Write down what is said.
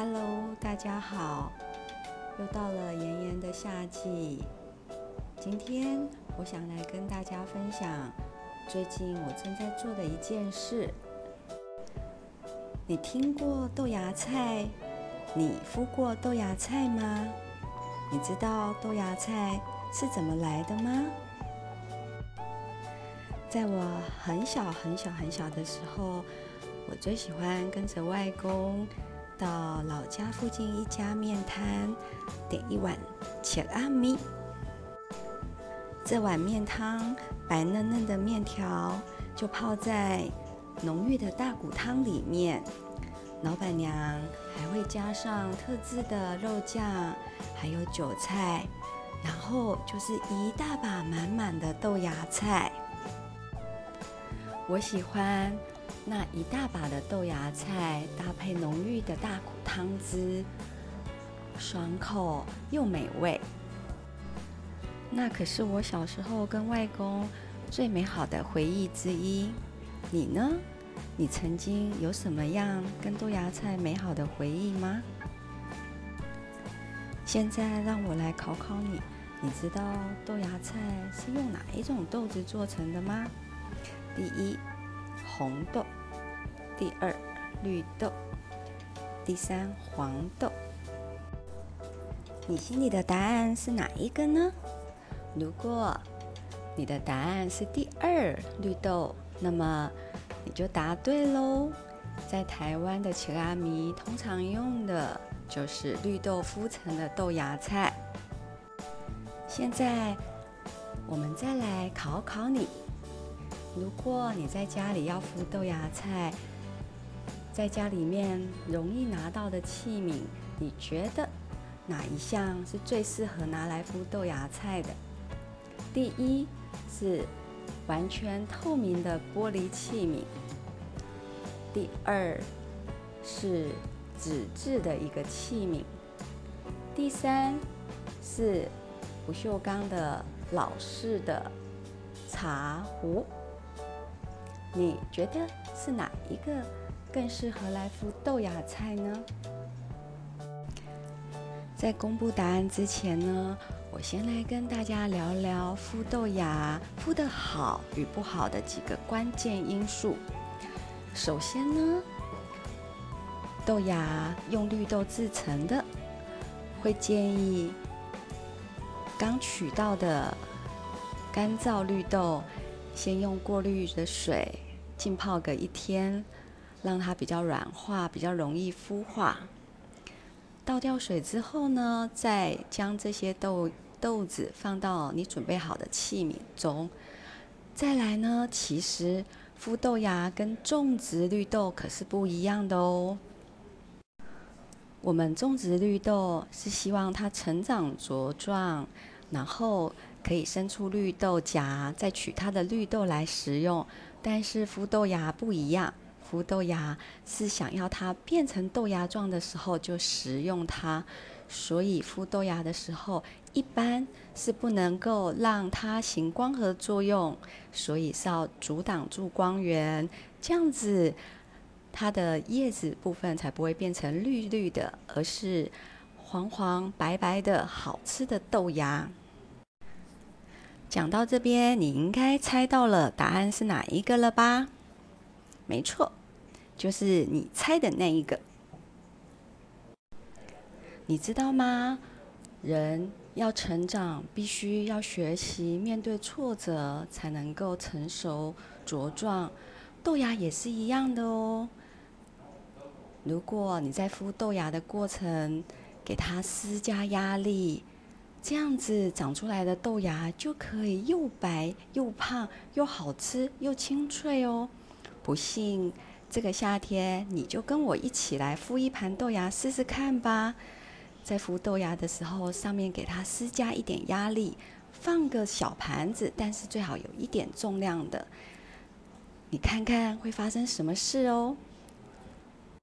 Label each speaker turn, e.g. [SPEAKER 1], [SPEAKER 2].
[SPEAKER 1] Hello，大家好，又到了炎炎的夏季。今天我想来跟大家分享最近我正在做的一件事。你听过豆芽菜？你敷过豆芽菜吗？你知道豆芽菜是怎么来的吗？在我很小很小很小的时候，我最喜欢跟着外公到老家附近一家面摊点一碗切阿米。这碗面汤白嫩嫩的面条就泡在浓郁的大骨汤里面，老板娘还会加上特制的肉酱，还有韭菜，然后就是一大把满满的豆芽菜。我喜欢那一大把的豆芽菜，搭配浓郁的大骨汤汁，爽口又美味。那可是我小时候跟外公最美好的回忆之一。你呢？你曾经有什么样跟豆芽菜美好的回忆吗？现在让我来考考你，你知道豆芽菜是用哪一种豆子做成的吗？第一，红豆；第二，绿豆；第三，黄豆。你心里的答案是哪一个呢？如果你的答案是第二，绿豆，那么你就答对喽。在台湾的奇拉米通常用的就是绿豆敷成的豆芽菜。现在我们再来考考你。如果你在家里要敷豆芽菜，在家里面容易拿到的器皿，你觉得哪一项是最适合拿来敷豆芽菜的？第一是完全透明的玻璃器皿，第二是纸质的一个器皿，第三是不锈钢的老式的茶壶。你觉得是哪一个更适合来敷豆芽菜呢？在公布答案之前呢，我先来跟大家聊聊敷豆芽敷得好与不好的几个关键因素。首先呢，豆芽用绿豆制成的，会建议刚取到的干燥绿豆。先用过滤的水浸泡个一天，让它比较软化，比较容易孵化。倒掉水之后呢，再将这些豆豆子放到你准备好的器皿中。再来呢，其实孵豆芽跟种植绿豆可是不一样的哦。我们种植绿豆是希望它成长茁壮，然后。可以生出绿豆荚，再取它的绿豆来食用。但是孵豆芽不一样，孵豆芽是想要它变成豆芽状的时候就食用它。所以孵豆芽的时候，一般是不能够让它行光合作用，所以是要阻挡住光源，这样子它的叶子部分才不会变成绿绿的，而是黄黄白白的好吃的豆芽。讲到这边，你应该猜到了答案是哪一个了吧？没错，就是你猜的那一个。你知道吗？人要成长，必须要学习面对挫折，才能够成熟茁壮。豆芽也是一样的哦。如果你在孵豆芽的过程，给它施加压力。这样子长出来的豆芽就可以又白又胖又好吃又清脆哦！不信，这个夏天你就跟我一起来敷一盘豆芽试试看吧。在敷豆芽的时候，上面给它施加一点压力，放个小盘子，但是最好有一点重量的。你看看会发生什么事哦？